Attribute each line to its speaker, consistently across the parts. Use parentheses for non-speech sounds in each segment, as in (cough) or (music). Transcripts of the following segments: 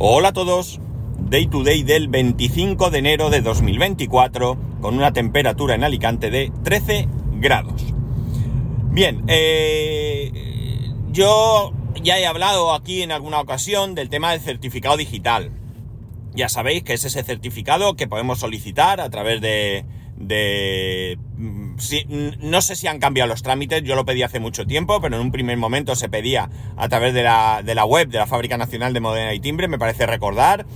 Speaker 1: Hola a todos. Day to day del 25 de enero de 2024 con una temperatura en Alicante de 13 grados. Bien, eh, yo ya he hablado aquí en alguna ocasión del tema del certificado digital. Ya sabéis que es ese certificado que podemos solicitar a través de... de no sé si han cambiado los trámites, yo lo pedí hace mucho tiempo, pero en un primer momento se pedía a través de la, de la web de la Fábrica Nacional de Modena y Timbre, me parece recordar.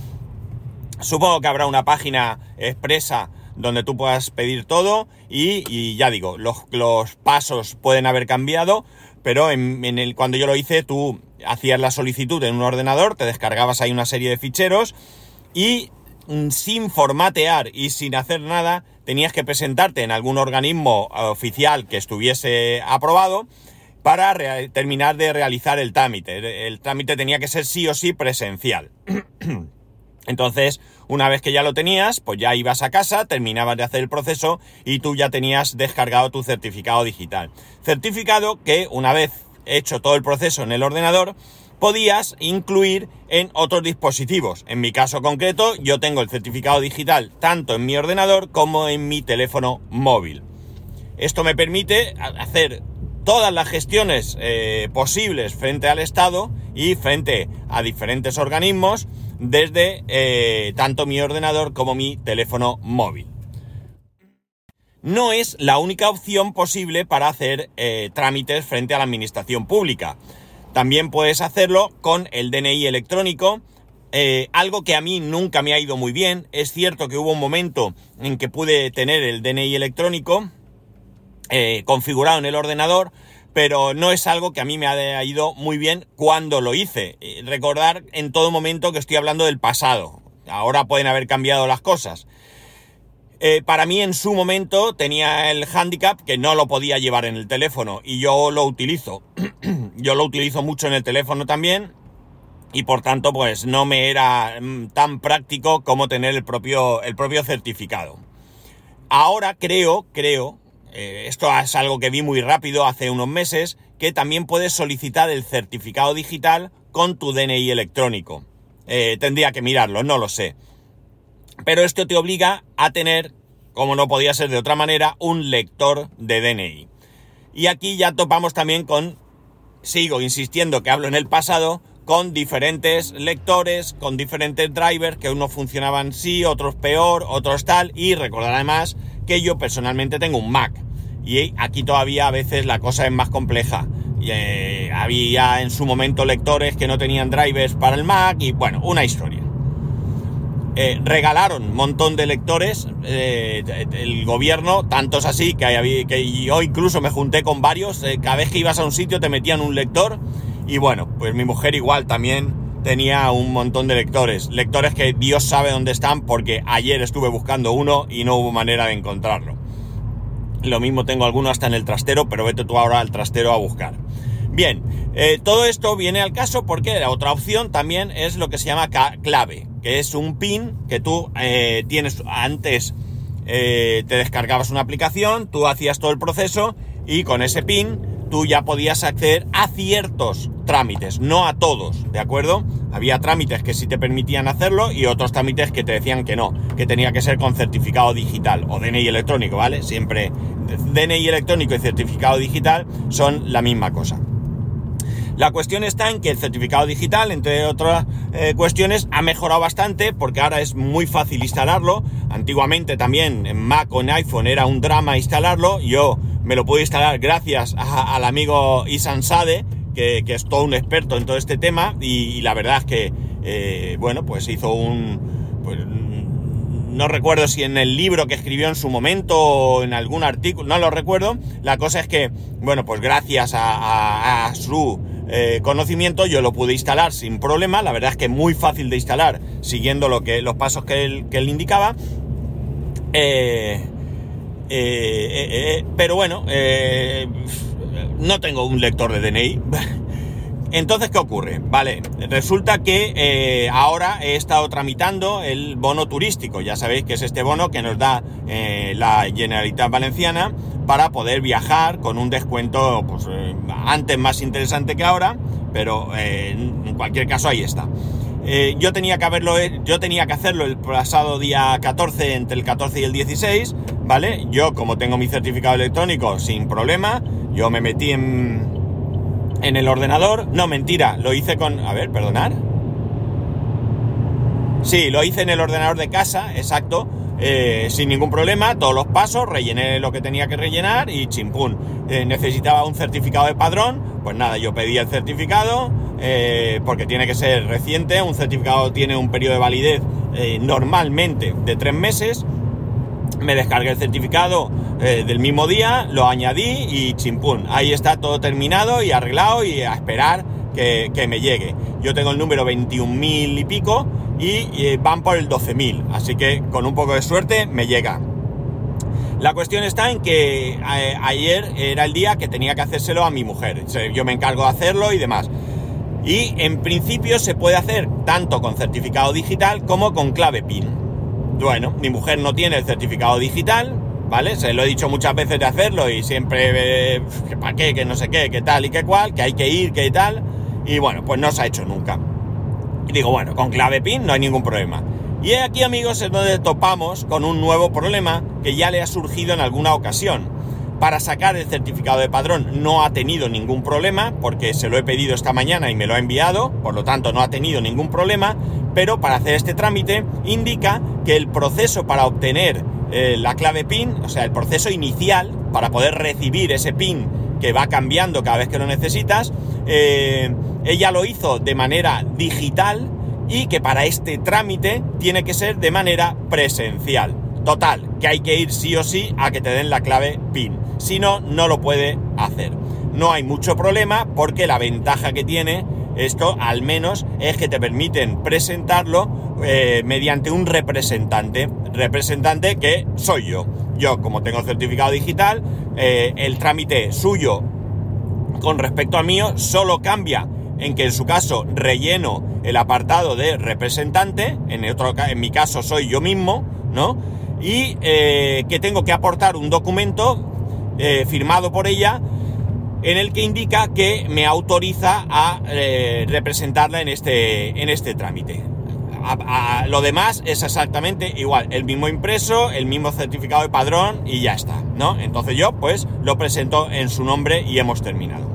Speaker 1: Supongo que habrá una página expresa donde tú puedas pedir todo y, ya digo, los, los, pasos pueden haber cambiado, pero en el, cuando yo lo hice tú hacías la solicitud en un ordenador, te descargabas ahí una serie de ficheros y mm, sin formatear y sin hacer nada, tenías que presentarte en algún organismo eh, oficial que estuviese aprobado para terminar de realizar el trámite. El trámite tenía que ser sí o sí presencial. (clears throat) Entonces, una vez que ya lo tenías, pues ya ibas a casa, terminabas de hacer el proceso y tú ya tenías descargado tu certificado digital. Certificado que una vez hecho todo el proceso en el ordenador, podías incluir en otros dispositivos. En mi caso concreto, yo tengo el certificado digital tanto en mi ordenador como en mi teléfono móvil. Esto me permite hacer todas las gestiones eh, posibles frente al Estado y frente a diferentes organismos desde eh, tanto mi ordenador como mi teléfono móvil. No es la única opción posible para hacer eh, trámites frente a la administración pública. También puedes hacerlo con el DNI electrónico, eh, algo que a mí nunca me ha ido muy bien. Es cierto que hubo un momento en que pude tener el DNI electrónico configurado en el ordenador, pero no es algo que a mí me haya ido muy bien cuando lo hice. Eh, recordar en todo momento que estoy hablando del pasado. Ahora pueden haber cambiado las cosas. Eh, para mí en su momento tenía el handicap que no lo podía llevar en el teléfono y yo lo utilizo. (clears throat) yo lo utilizo mucho en el teléfono también y por tanto pues no me era mm, tan práctico como tener el propio, el propio certificado. Ahora creo, creo eh, esto es algo que vi muy rápido hace unos meses, que también puedes solicitar el certificado digital con tu DNI electrónico. Eh, tendría que mirarlo, no lo sé. Pero esto te obliga a tener, como no podía ser de otra manera, un lector de DNI. Y aquí ya topamos también con, sigo insistiendo que hablo en el pasado, con diferentes lectores, con diferentes drivers, que unos funcionaban sí, otros peor, otros tal, y recordar además que yo personalmente tengo un Mac. Y aquí todavía a veces la cosa es más compleja. Eh, había en su momento lectores que no tenían drivers para el Mac y bueno, una historia. Eh, regalaron un montón de lectores eh, el gobierno, tantos así que, que yo incluso me junté con varios. cada vez que ibas a un sitio te metían un lector y bueno, pues mi mujer igual también tenía un montón de lectores. Lectores que Dios sabe dónde están porque ayer estuve buscando uno y no hubo manera de encontrarlo. Lo mismo tengo alguno hasta en el trastero, pero vete tú ahora al trastero a buscar. Bien, eh, todo esto viene al caso porque la otra opción también es lo que se llama clave, que es un pin que tú eh, tienes antes, eh, te descargabas una aplicación, tú hacías todo el proceso y con ese pin tú ya podías acceder a ciertos trámites, no a todos, ¿de acuerdo? Había trámites que sí te permitían hacerlo y otros trámites que te decían que no, que tenía que ser con certificado digital o DNI electrónico, ¿vale? Siempre DNI electrónico y certificado digital son la misma cosa. La cuestión está en que el certificado digital, entre otras eh, cuestiones, ha mejorado bastante porque ahora es muy fácil instalarlo. Antiguamente también en Mac o en iPhone era un drama instalarlo. Yo me lo puedo instalar gracias al amigo Isan Sade, que, es todo un experto en todo este tema, y, la verdad es que, eh, bueno, pues hizo un... Pues, no recuerdo si en el libro que escribió en su momento o en algún artículo, no lo recuerdo. La cosa es que, bueno, pues gracias a, su eh, conocimiento yo lo pude instalar sin problema. La verdad es que muy fácil de instalar siguiendo lo que, los pasos que él, que él indicaba. Eh, eh, pero bueno, no tengo un lector de DNI. (laughs) Entonces, ¿qué ocurre? Vale, resulta que ahora he estado tramitando el bono turístico. Ya sabéis que es este bono que nos da la Generalitat Valenciana para poder viajar con un descuento, pues antes más interesante que ahora, pero en cualquier caso ahí está. Eh, yo tenía que haberlo, yo tenía que hacerlo el pasado día 14, entre el 14 y el 16, ¿vale? Yo, como tengo mi certificado electrónico sin problema, yo me metí en, en el ordenador. No, mentira, lo hice con. A ver, perdonar. Sí, lo hice en el ordenador de casa, exacto. Eh, sin ningún problema, todos los pasos, rellené lo que tenía que rellenar y chimpún. Eh, necesitaba un certificado de padrón, pues nada, yo pedí el certificado, eh, porque tiene que ser reciente, un certificado tiene un periodo de validez normalmente de tres meses. Me descargué el certificado del mismo día, lo añadí y chimpún. Ahí está todo terminado y arreglado y a esperar que, que me llegue. Yo tengo el número 21.000 y pico y van por el 12.000. Así que con un poco de suerte me llega. La cuestión está en que eh, ayer era el día que tenía que hacérselo a mi mujer. Yo me encargo de hacerlo y demás. Y en principio se puede hacer tanto con certificado digital como con clave PIN. Bueno, mi mujer no tiene el certificado digital, ¿vale? Se lo he dicho muchas veces de hacerlo y siempre, eh, que para qué, que no sé qué, que tal y que cual, que hay que ir, que tal. Y bueno, pues no se ha hecho nunca. Y digo, bueno, con clave PIN no hay ningún problema. Y aquí, amigos, es donde topamos con un nuevo problema que ya le ha surgido en alguna ocasión. Para sacar el certificado de padrón no ha tenido ningún problema, porque se lo he pedido esta mañana y me lo ha enviado, por lo tanto no ha tenido ningún problema, pero para hacer este trámite indica que el proceso para obtener eh, la clave PIN, o sea, el proceso inicial para poder recibir ese PIN que va cambiando cada vez que lo necesitas, eh, ella lo hizo de manera digital y que para este trámite tiene que ser de manera presencial. Total, que hay que ir sí o sí a que te den la clave PIN. Si no, no lo puede hacer. No hay mucho problema porque la ventaja que tiene esto al menos es que te permiten presentarlo eh, mediante un representante. Representante que soy yo. Yo, como tengo certificado digital, eh, el trámite suyo con respecto al mío solo cambia en que en su caso relleno el apartado de representante, en, otro, en mi caso soy yo mismo, ¿no? Y eh, que tengo que aportar un documento eh, firmado por ella en el que indica que me autoriza a eh, representarla en este, en este trámite. lo demás es exactamente igual, el mismo impreso, el mismo certificado de padrón y ya está, ¿no? Entonces yo pues lo presento en su nombre y hemos terminado.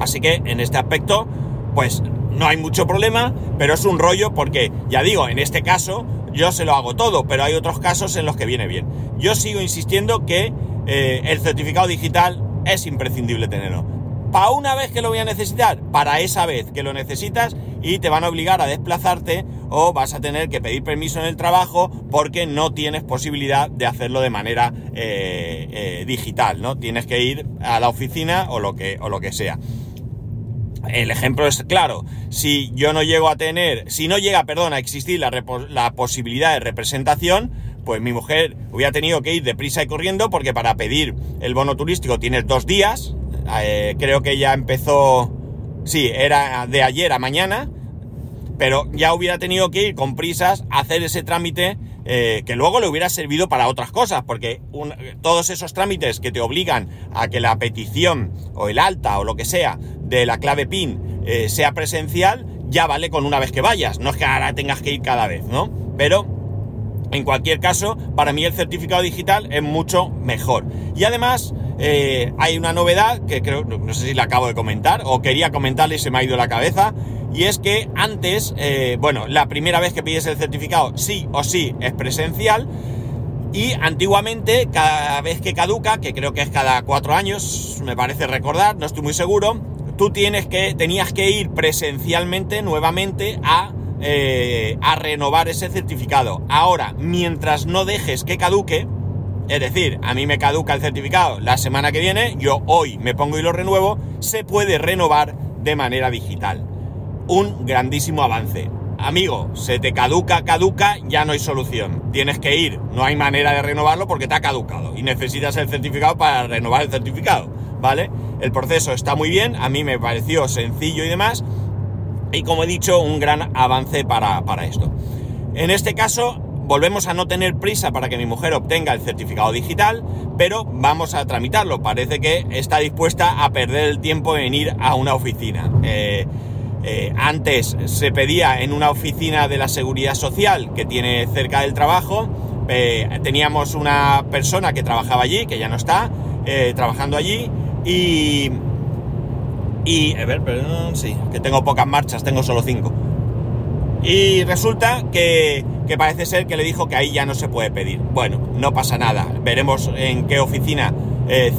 Speaker 1: Así que en este aspecto, pues no hay mucho problema, pero es un rollo porque, ya digo, en este caso yo se lo hago todo, pero hay otros casos en los que viene bien. Yo sigo insistiendo que eh, el certificado digital es imprescindible tenerlo. ¿Para una vez que lo voy a necesitar? Para esa vez que lo necesitas y te van a obligar a desplazarte o vas a tener que pedir permiso en el trabajo porque no tienes posibilidad de hacerlo de manera eh, eh, digital, ¿no? Tienes que ir a la oficina o lo que, o lo que sea. El ejemplo es claro, si yo no llego a tener, si no llega, perdón, a existir la, la, posibilidad de representación, pues mi mujer hubiera tenido que ir deprisa y corriendo porque para pedir el bono turístico tienes dos días, eh, creo que ya empezó, sí, era de ayer a mañana, pero ya hubiera tenido que ir con prisas a hacer ese trámite eh, que luego le hubiera servido para otras cosas, porque todos esos trámites que te obligan a que la petición o el alta o lo que sea de la clave PIN eh, sea presencial, ya vale con una vez que vayas, no es que ahora tengas que ir cada vez, ¿no? Pero en cualquier caso, para mí el certificado digital es mucho mejor. Y además, eh, hay una novedad que creo, no sé si la acabo de comentar o quería comentarle y se me ha ido la cabeza, y es que antes, eh, bueno, la primera vez que pides el certificado sí o sí es presencial. Y antiguamente, cada vez que caduca, que creo que es cada cuatro años, me parece recordar, no estoy muy seguro, tú tienes que, tenías que ir presencialmente nuevamente a, eh, a renovar ese certificado. Ahora, mientras no dejes que caduque, es decir, a mí me caduca el certificado la semana que viene, yo hoy me pongo y lo renuevo, se puede renovar de manera digital un grandísimo avance. Amigo, se te caduca, caduca, ya no hay solución. Tienes que ir, no hay manera de renovarlo porque te ha caducado y necesitas el certificado para renovar el certificado, ¿vale? El proceso está muy bien, a mí me pareció sencillo y demás, y como he dicho, un gran avance para, para esto. En este caso, volvemos a no tener prisa para que mi mujer obtenga el certificado digital, pero vamos a tramitarlo. Parece que está dispuesta a perder el tiempo en ir a una oficina. Eh, eh, antes se pedía en una oficina de la seguridad social que tiene cerca del trabajo. Eh, teníamos una persona que trabajaba allí, que ya no está, trabajando allí. Y. Y. A ver, perdón, sí, que tengo pocas marchas, tengo solo cinco. Y resulta que, que parece ser que le dijo que ahí ya no se puede pedir. Bueno, no pasa nada. Veremos en qué oficina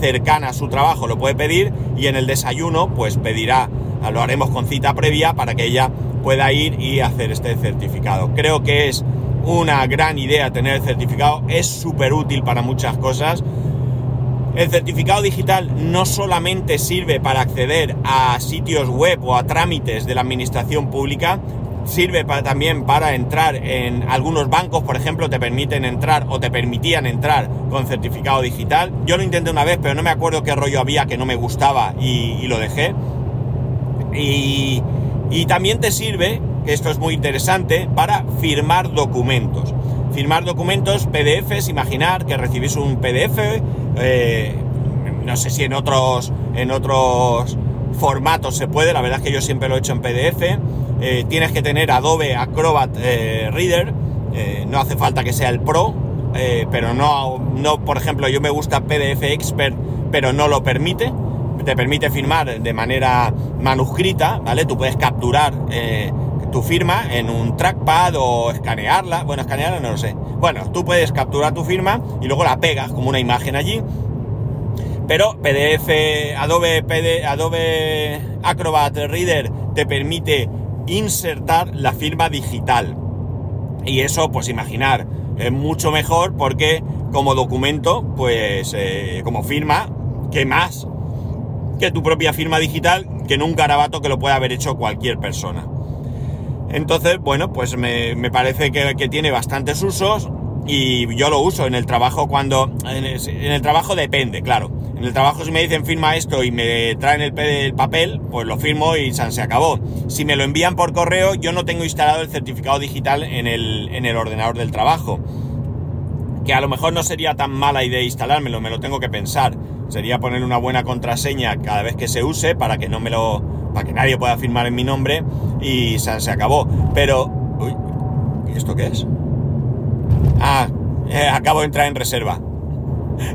Speaker 1: cercana a su trabajo lo puede pedir y en el desayuno pues pedirá lo haremos con cita previa para que ella pueda ir y hacer este certificado. Creo que es una gran idea tener el certificado, es súper útil para muchas cosas. El certificado digital no solamente sirve para acceder a sitios web o a trámites de la administración pública, sirve para, también para entrar en algunos bancos, por ejemplo, te permiten entrar o te permitían entrar con certificado digital. Yo lo intenté una vez, pero no me acuerdo qué rollo había que no me gustaba y, y lo dejé. Y, también te sirve, que esto es muy interesante, para firmar documentos. Firmar documentos, PDFs, imaginar que recibís un PDF, eh, no sé si en otros, en otros formatos se puede, la verdad es que yo siempre lo he hecho en PDF. Eh, tienes que tener Adobe Acrobat eh, Reader, no hace falta que sea el Pro, pero no, no, por ejemplo, yo me gusta PDF Expert, pero no lo permite te permite firmar de manera manuscrita, ¿vale? Tú puedes capturar tu firma en un trackpad o escanearla. Bueno, escanearla no lo sé. Bueno, tú puedes capturar tu firma y luego la pegas como una imagen allí. Pero PDF, Adobe, PD, Adobe Acrobat Reader te permite insertar la firma digital. Y eso, pues imaginar, es mucho mejor porque como documento, pues eh, como firma, ¿qué más? que tu propia firma digital que en un garabato que lo puede haber hecho cualquier persona. Entonces, bueno, pues me, parece que, tiene bastantes usos y yo lo uso en el trabajo cuando... En el, trabajo depende, claro. En el trabajo si me dicen firma esto y me traen el, el papel, pues lo firmo y se acabó. Si me lo envían por correo, yo no tengo instalado el certificado digital en el, en el ordenador del trabajo. Que a lo mejor no sería tan mala idea instalármelo, me lo tengo que pensar sería poner una buena contraseña cada vez que se use para que no me lo. para que nadie pueda firmar en mi nombre y se, acabó. Pero. Uy, ¿y esto qué es? Ah, eh, acabo de entrar en reserva.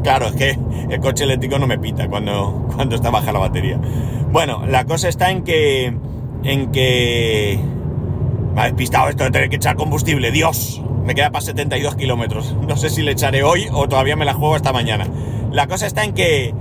Speaker 1: Claro, es que el coche eléctrico no me pita cuando, cuando está baja la batería. Bueno, la cosa está en que. en que. Me ha despistado esto de tener que echar combustible, Dios. Me queda para 72 kilómetros. No sé si le echaré hoy o todavía me la juego hasta mañana. La cosa está en que,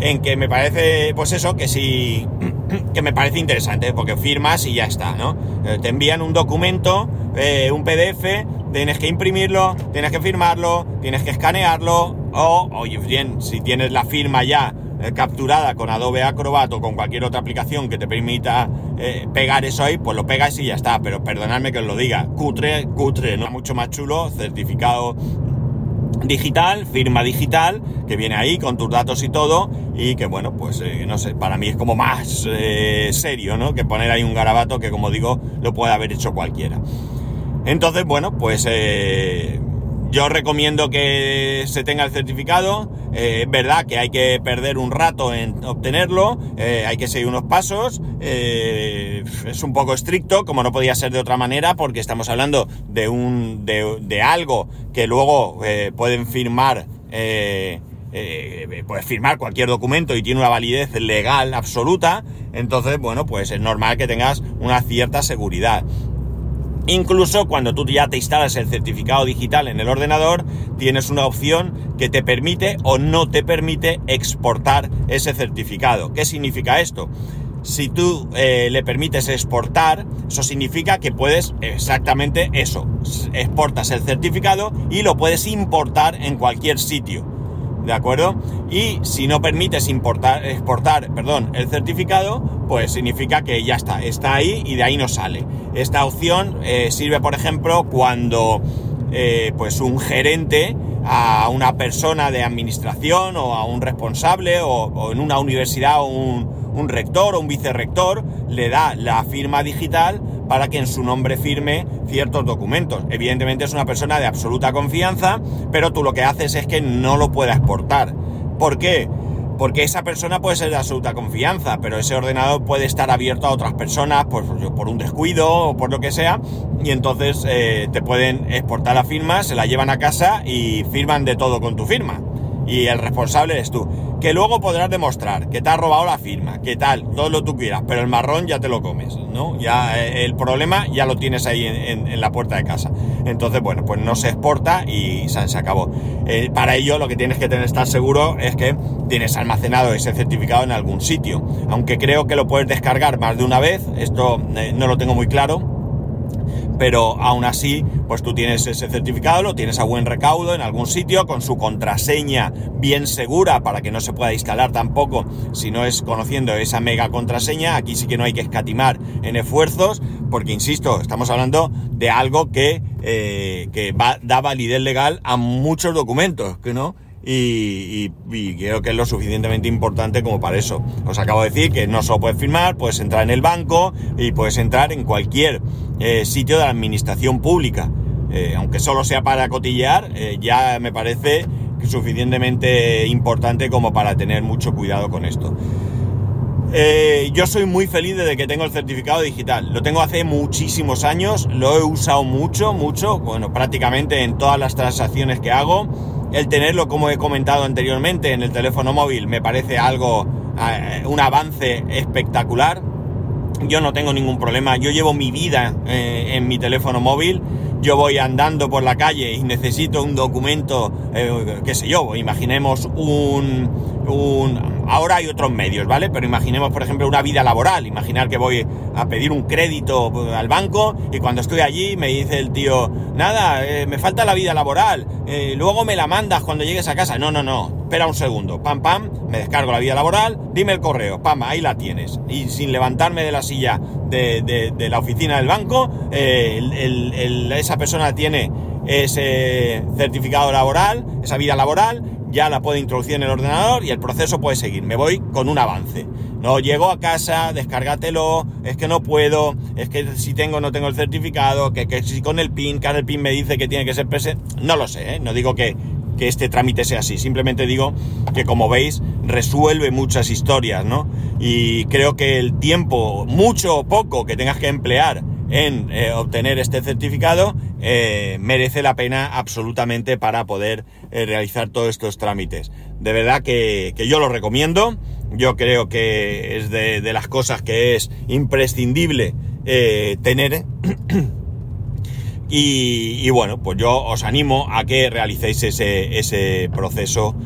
Speaker 1: en que me parece, pues eso, que sí, (clears throat) que me parece interesante, porque firmas y ya está, ¿no? Eh, te envían un documento, eh, un PDF, tienes que imprimirlo, tienes que firmarlo, tienes que escanearlo, o, bien, si tienes la firma ya eh, capturada con Adobe Acrobat o con cualquier otra aplicación que te permita pegar eso ahí, pues lo pegas y ya está. Pero perdonadme que os lo diga, cutre, cutre, ¿no? Mucho más chulo, certificado digital, firma digital, que viene ahí con tus datos y todo, y que bueno, pues eh, no sé, para mí es como más eh, serio, ¿no? Que poner ahí un garabato que como digo, lo puede haber hecho cualquiera. Entonces, bueno, pues eh, yo recomiendo que se tenga el certificado. Eh, es verdad que hay que perder un rato en obtenerlo, eh, hay que seguir unos pasos. Eh, es un poco estricto, como no podía ser de otra manera, porque estamos hablando de un de, algo que luego pueden firmar. puedes firmar cualquier documento y tiene una validez legal absoluta, entonces, bueno, pues es normal que tengas una cierta seguridad. Incluso cuando tú ya te instalas el certificado digital en el ordenador, tienes una opción que te permite o no te permite exportar ese certificado. ¿Qué significa esto? Si tú eh, le permites exportar, eso significa que puedes exactamente eso. Exportas el certificado y lo puedes importar en cualquier sitio. ¿De acuerdo? Y si no permites importar, exportar perdón, el certificado, pues significa que ya está, está ahí y de ahí no sale. Esta opción eh, sirve, por ejemplo, cuando eh, pues un gerente a una persona de administración o a un responsable o, en una universidad un, un rector o un vicerrector le da la firma digital para que en su nombre firme ciertos documentos. Evidentemente es una persona de absoluta confianza, pero tú lo que haces es que no lo pueda exportar. ¿Por qué? porque esa persona puede ser de absoluta confianza, pero ese ordenador puede estar abierto a otras personas por, un descuido o por lo que sea, y entonces eh, te pueden exportar la firma, se la llevan a casa y firman de todo con tu firma. Y el responsable eres tú. Que luego podrás demostrar que te has robado la firma, que tal, todo lo tú quieras, pero el marrón ya te lo comes, ¿no? Ya eh, el problema ya lo tienes ahí en, la puerta de casa. Entonces, bueno, pues no se exporta y se, se acabó. Eh, para ello lo que tienes que tener estar seguro es que tienes almacenado ese certificado en algún sitio. Aunque creo que lo puedes descargar más de una vez, esto eh, no lo tengo muy claro pero aún así, pues tú tienes ese certificado, lo tienes a buen recaudo en algún sitio, con su contraseña bien segura para que no se pueda instalar tampoco si no es conociendo esa mega contraseña. Aquí sí que no hay que escatimar en esfuerzos, porque insisto, estamos hablando de algo que, eh, que da validez legal a muchos documentos, que no y, creo que es lo suficientemente importante como para eso. Os acabo de decir que no solo puedes firmar, puedes entrar en el banco y puedes entrar en cualquier eh, sitio de la administración pública. Eh, aunque solo sea para cotillear, eh, ya me parece suficientemente importante como para tener mucho cuidado con esto. yo soy muy feliz desde que tengo el certificado digital. Lo tengo hace muchísimos años, lo he usado mucho, mucho, bueno, prácticamente en todas las transacciones que hago el tenerlo, como he comentado anteriormente, en el teléfono móvil me parece algo, eh, un avance espectacular. Yo no tengo ningún problema, yo llevo mi vida eh, en mi teléfono móvil, yo voy andando por la calle y necesito un documento, eh, qué sé yo, imaginemos un, un Ahora hay otros medios, ¿vale? Pero imaginemos, por ejemplo, una vida laboral. Imaginar que voy a pedir un crédito al banco y cuando estoy allí me dice el tío, nada, eh, me falta la vida laboral, eh, luego me la mandas cuando llegues a casa. No, no, no, espera un segundo. Pam, pam, me descargo la vida laboral, dime el correo, pam, ahí la tienes. Y sin levantarme de la silla de, la oficina del banco, eh, esa persona tiene ese certificado laboral, esa vida laboral, ya la puedo introducir en el ordenador y el proceso puede seguir. Me voy con un avance. No llego a casa, descárgatelo, es que no puedo, es que si tengo no tengo el certificado, que, si con el PIN, que el PIN me dice que tiene que ser presente. No lo sé, ¿eh? no digo que, que este trámite sea así, simplemente digo que como veis resuelve muchas historias, ¿no? Y creo que el tiempo, mucho o poco que tengas que emplear en eh, obtener este certificado, eh, merece la pena absolutamente para poder eh, realizar todos estos trámites. De verdad que, yo lo recomiendo, yo creo que es de, las cosas que es imprescindible tener. (clears throat) y, bueno, pues yo os animo a que realicéis ese, ese proceso.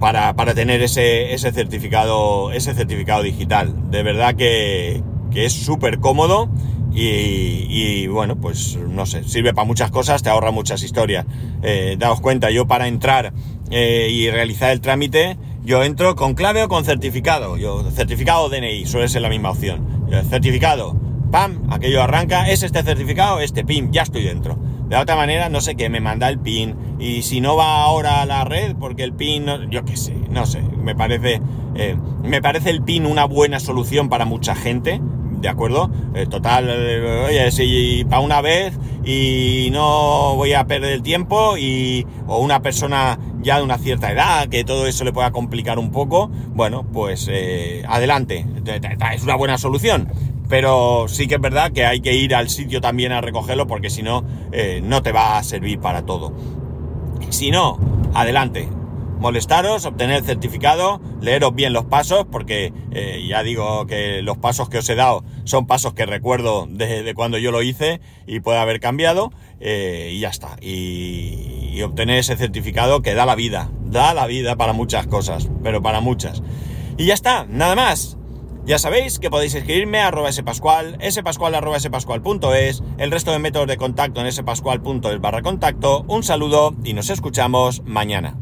Speaker 1: Para, para, tener ese, ese, certificado, ese certificado digital. De verdad que, que es súper cómodo y, bueno, pues no sé, sirve para muchas cosas, te ahorra muchas historias. Eh, daos cuenta, yo para entrar eh, y realizar el trámite, yo entro con clave o con certificado. Yo, certificado DNI, suele ser la misma opción. certificado, pam, aquello arranca, es este certificado, este PIN, ya estoy dentro. De otra manera, no sé qué, me manda el PIN. Y si no va ahora a la red, porque el PIN, yo qué sé, no sé, me parece, eh, me parece el PIN una buena solución para mucha gente ¿de acuerdo? Eh, total, eh, oye, si para una vez y no voy a perder el tiempo y o una persona ya de una cierta edad que todo eso le pueda complicar un poco, bueno, pues eh, adelante, es una buena solución. Pero sí que es verdad que hay que ir al sitio también a recogerlo porque si no, no te va a servir para todo. Si no, adelante, molestaros, obtener el certificado, leeros bien los pasos, porque eh, ya digo que los pasos que os he dado son pasos que recuerdo de, cuando yo lo hice y puede haber cambiado, eh, y ya está. Y, obtener ese certificado que da la vida, da la vida para muchas cosas, pero para muchas. Y ya está, nada más. Ya sabéis que podéis escribirme a arroba spascual, spascual arroba spascual.es, el resto de métodos de contacto en spascual.es barra contacto. Un saludo y nos escuchamos mañana.